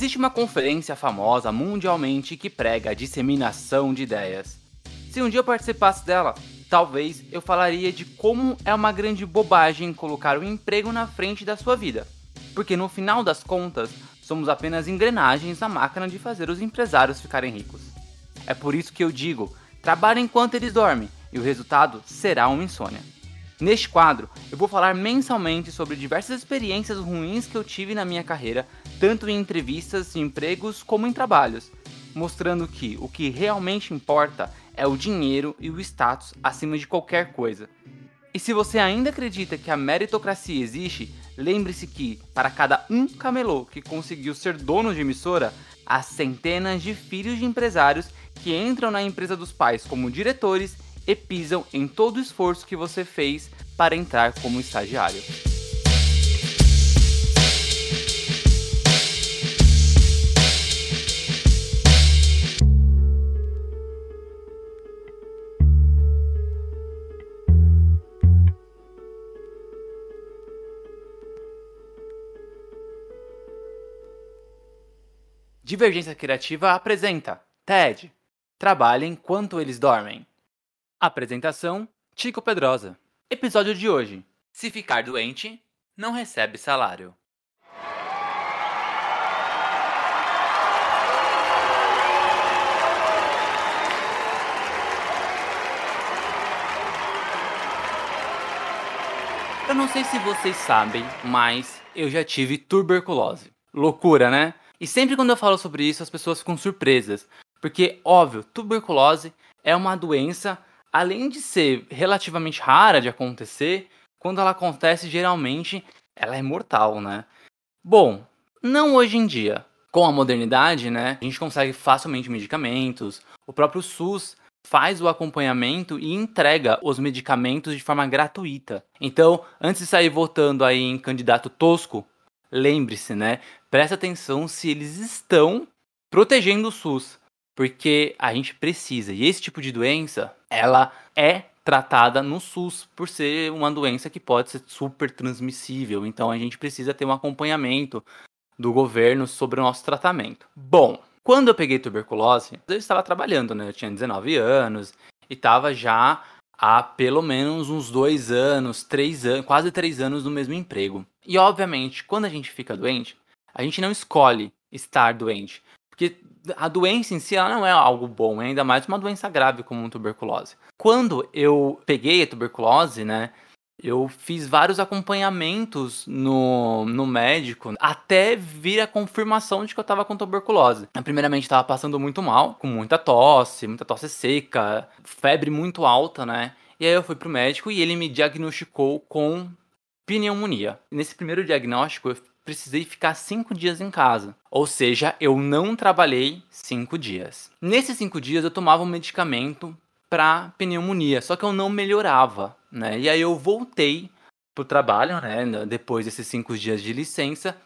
Existe uma conferência famosa mundialmente que prega a disseminação de ideias. Se um dia eu participasse dela, talvez eu falaria de como é uma grande bobagem colocar o emprego na frente da sua vida. Porque no final das contas, somos apenas engrenagens na máquina de fazer os empresários ficarem ricos. É por isso que eu digo: trabalhe enquanto eles dormem e o resultado será uma insônia. Neste quadro, eu vou falar mensalmente sobre diversas experiências ruins que eu tive na minha carreira, tanto em entrevistas de empregos como em trabalhos, mostrando que o que realmente importa é o dinheiro e o status acima de qualquer coisa. E se você ainda acredita que a meritocracia existe, lembre-se que, para cada um camelô que conseguiu ser dono de emissora, há centenas de filhos de empresários que entram na empresa dos pais como diretores e pisam em todo o esforço que você fez para entrar como estagiário. Divergência Criativa apresenta TED. Trabalhe enquanto eles dormem. Apresentação: Tico Pedrosa. Episódio de hoje: Se ficar doente, não recebe salário. Eu não sei se vocês sabem, mas eu já tive tuberculose. Loucura, né? E sempre quando eu falo sobre isso, as pessoas ficam surpresas. Porque, óbvio, tuberculose é uma doença, além de ser relativamente rara de acontecer, quando ela acontece, geralmente ela é mortal, né? Bom, não hoje em dia. Com a modernidade, né, a gente consegue facilmente medicamentos. O próprio SUS faz o acompanhamento e entrega os medicamentos de forma gratuita. Então, antes de sair votando aí em candidato tosco, lembre-se, né? Presta atenção se eles estão protegendo o SUS, porque a gente precisa. E esse tipo de doença, ela é tratada no SUS por ser uma doença que pode ser super transmissível. Então a gente precisa ter um acompanhamento do governo sobre o nosso tratamento. Bom, quando eu peguei tuberculose, eu estava trabalhando, né? Eu tinha 19 anos e estava já há pelo menos uns dois anos, três anos, quase três anos no mesmo emprego. E obviamente, quando a gente fica doente, a gente não escolhe estar doente. Porque a doença em si ela não é algo bom, é ainda mais uma doença grave como tuberculose. Quando eu peguei a tuberculose, né, eu fiz vários acompanhamentos no, no médico até vir a confirmação de que eu estava com tuberculose. Primeiramente, estava passando muito mal, com muita tosse, muita tosse seca, febre muito alta, né? E aí eu fui pro médico e ele me diagnosticou com pneumonia. Nesse primeiro diagnóstico, eu precisei ficar cinco dias em casa. Ou seja, eu não trabalhei cinco dias. Nesses cinco dias, eu tomava um medicamento para pneumonia, só que eu não melhorava, né? E aí eu voltei pro trabalho, né? Depois desses cinco dias de licença,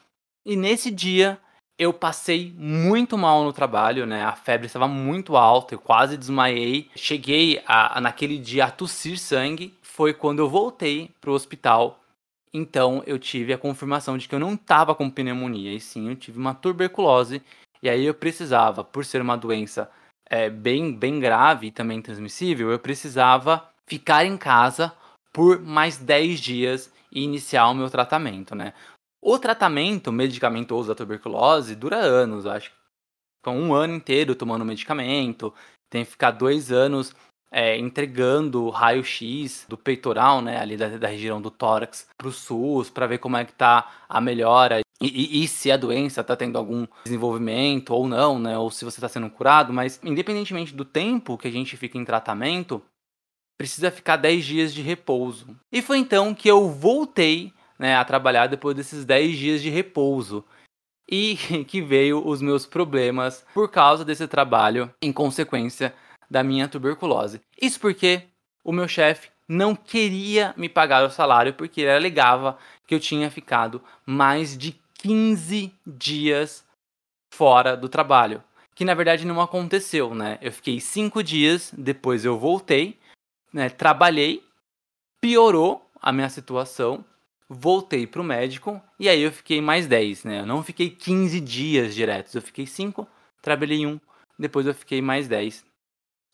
e nesse dia eu passei muito mal no trabalho, né? A febre estava muito alta, eu quase desmaiei. Cheguei a, a naquele dia a tossir sangue. Foi quando eu voltei pro hospital. Então eu tive a confirmação de que eu não estava com pneumonia, e sim eu tive uma tuberculose. E aí eu precisava, por ser uma doença é, bem, bem grave e também transmissível, eu precisava ficar em casa por mais 10 dias e iniciar o meu tratamento, né? O tratamento medicamentoso da tuberculose dura anos, acho que um ano inteiro tomando medicamento, tem que ficar dois anos é, entregando raio-x do peitoral, né, ali da, da região do tórax, para o SUS, para ver como é que tá a melhora e, e, e, se a doença está tendo algum desenvolvimento ou não, né? Ou se você está sendo curado, mas independentemente do tempo que a gente fica em tratamento, precisa ficar 10 dias de repouso. E foi então que eu voltei né, a trabalhar depois desses 10 dias de repouso. E que veio os meus problemas por causa desse trabalho, em consequência da minha tuberculose. Isso porque o meu chefe não queria me pagar o salário porque ele alegava que eu tinha ficado mais de 15 dias fora do trabalho. Que na verdade não aconteceu, né? Eu fiquei cinco dias, depois eu voltei, né? Trabalhei, piorou a minha situação, voltei pro médico e aí eu fiquei mais 10, né? Eu não fiquei 15 dias diretos, eu fiquei 5, trabalhei um, depois eu fiquei mais 10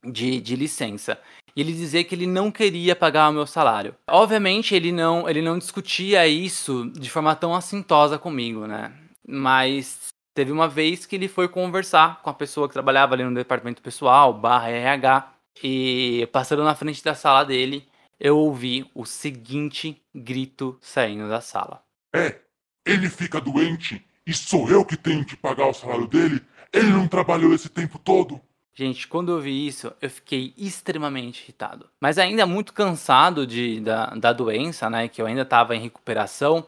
de, de licença. E ele dizia que ele não queria pagar o meu salário. Obviamente ele não, ele não discutia isso de forma tão assintosa comigo, né? Mas teve uma vez que ele foi conversar com a pessoa que trabalhava ali no departamento pessoal, barra RH, e passando na frente da sala dele, eu ouvi o seguinte grito saindo da sala. É, ele fica doente e sou eu que tenho que pagar o salário dele? Ele não trabalhou esse tempo todo? Gente, quando eu vi isso, eu fiquei extremamente irritado. Mas ainda muito cansado de, da, da doença, né? Que eu ainda estava em recuperação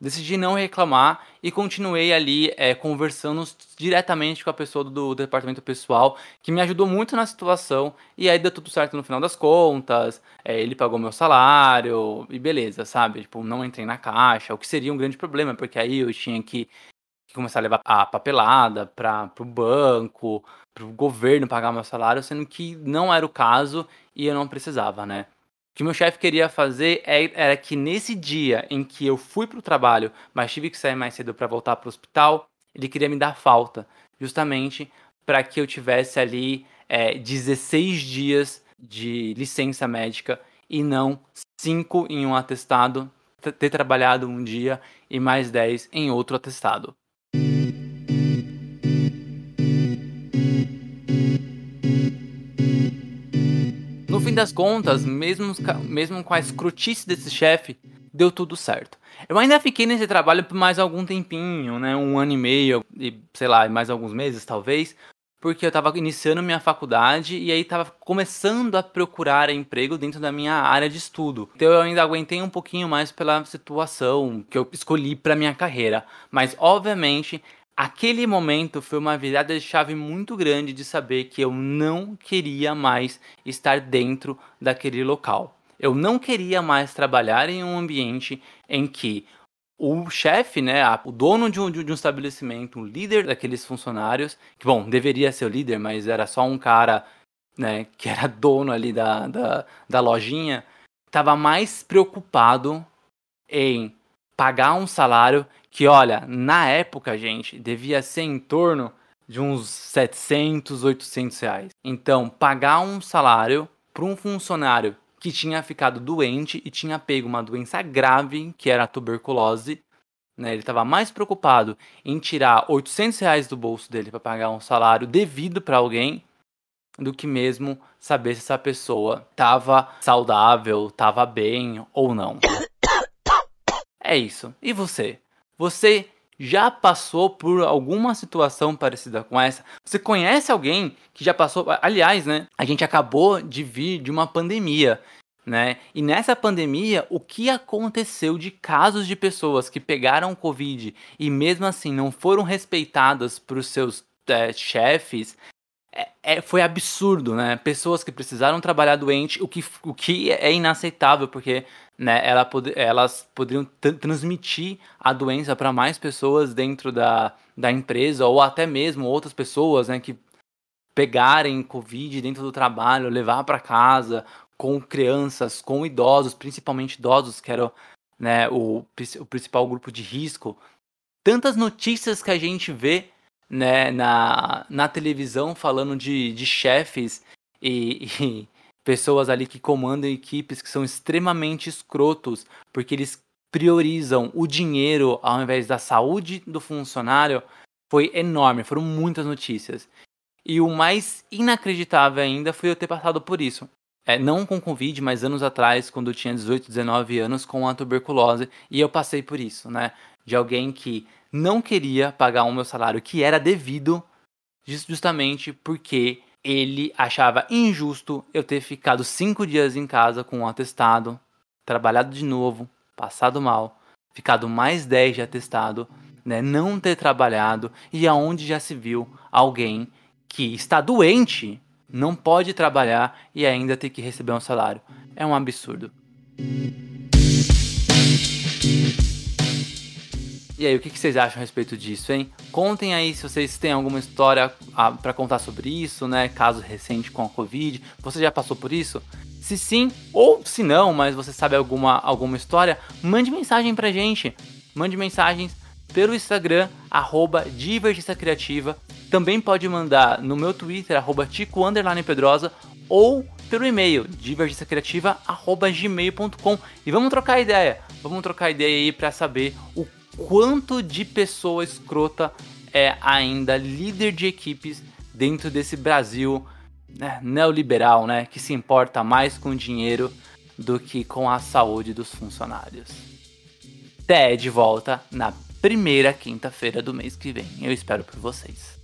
decidi não reclamar e continuei ali é, conversando diretamente com a pessoa do, do, departamento pessoal, que me ajudou muito na situação. E aí deu tudo certo no final das contas. É, ele pagou meu salário e beleza, sabe? Tipo, não entrei na caixa, o que seria um grande problema, porque aí eu tinha que, começar a levar a papelada para o banco, para o governo pagar meu salário, sendo que não era o caso e eu não precisava, né? O que meu chefe queria fazer é, era que nesse dia em que eu fui para o trabalho, mas tive que sair mais cedo para voltar para o hospital, ele queria me dar falta, justamente para que eu tivesse ali é, 16 dias de licença médica e não 5 em um atestado, ter trabalhado um dia e mais 10 em outro atestado. Fim das contas, mesmo, mesmo com a escrotice desse chefe, deu tudo certo. Eu ainda fiquei nesse trabalho por mais algum tempinho, né? Um ano e meio, e sei lá, mais alguns meses talvez, porque eu estava iniciando minha faculdade e aí estava começando a procurar emprego dentro da minha área de estudo. Então eu ainda aguentei um pouquinho mais pela situação que eu escolhi para minha carreira, mas obviamente Aquele momento foi uma virada de chave muito grande de saber que eu não queria mais estar dentro daquele local. Eu não queria mais trabalhar em um ambiente em que o chefe, né, o dono de um, de um estabelecimento, o líder daqueles funcionários, que bom, deveria ser o líder, mas era só um cara, né, que era dono ali da, da, da lojinha, estava mais preocupado em pagar um salário que, olha, na época, gente, devia ser em torno de uns 700, 800 reais. Então, pagar um salário para um funcionário que tinha ficado doente e tinha pego uma doença grave, que era a tuberculose, né? Ele estava mais preocupado em tirar 800 reais do bolso dele para pagar um salário devido para alguém do que mesmo saber se essa pessoa estava saudável, estava bem ou não. É isso. E você? Você já passou por alguma situação parecida com essa? Você conhece alguém que já passou? Aliás, né? A gente acabou de vir de uma pandemia, né? E nessa pandemia, o que aconteceu de casos de pessoas que pegaram Covid e mesmo assim não foram respeitadas por seus é, chefes é, é, foi absurdo, né? Pessoas que precisaram trabalhar doente, o que, o que é inaceitável, porque né, ela pod elas poderiam transmitir a doença para mais pessoas dentro da, da empresa, ou até mesmo outras pessoas né, que pegarem Covid dentro do trabalho, levar para casa, com crianças, com idosos, principalmente idosos, que era né, o, o principal grupo de risco. Tantas notícias que a gente vê né, na, na televisão falando de, de chefes e, e pessoas ali que comandam equipes que são extremamente escrotos, porque eles priorizam o dinheiro ao invés da saúde do funcionário, foi enorme, foram muitas notícias. E o mais inacreditável ainda foi eu ter passado por isso. É, não com Covid, mas anos atrás, quando eu tinha 18, 19 anos, com a tuberculose, e eu passei por isso, né? De alguém que não queria pagar o meu salário que era devido, justamente porque ele achava injusto eu ter ficado cinco dias em casa com um atestado, trabalhado de novo, passado mal, ficado mais 10 de atestado, né, não ter trabalhado e aonde já se viu alguém que está doente não pode trabalhar e ainda ter que receber um salário. É um absurdo. E aí, o que vocês acham a respeito disso, hein? Contem aí se vocês têm alguma história para contar sobre isso, né? Caso recente com a Covid. Você já passou por isso? Se sim, ou se não, mas você sabe alguma, alguma história, mande mensagem pra gente. Mande mensagens pelo Instagram, arroba Divergência Criativa. Também pode mandar no meu Twitter, arroba Tico Pedrosa, ou pelo e-mail, divergênciacriativa.gmail.com. E vamos trocar ideia. Vamos trocar ideia aí para saber o quanto de pessoa escrota é ainda líder de equipes dentro desse Brasil né, neoliberal, né, que se importa mais com dinheiro do que com a saúde dos funcionários. De volta na primeira quinta-feira do mês que vem. Eu espero por vocês.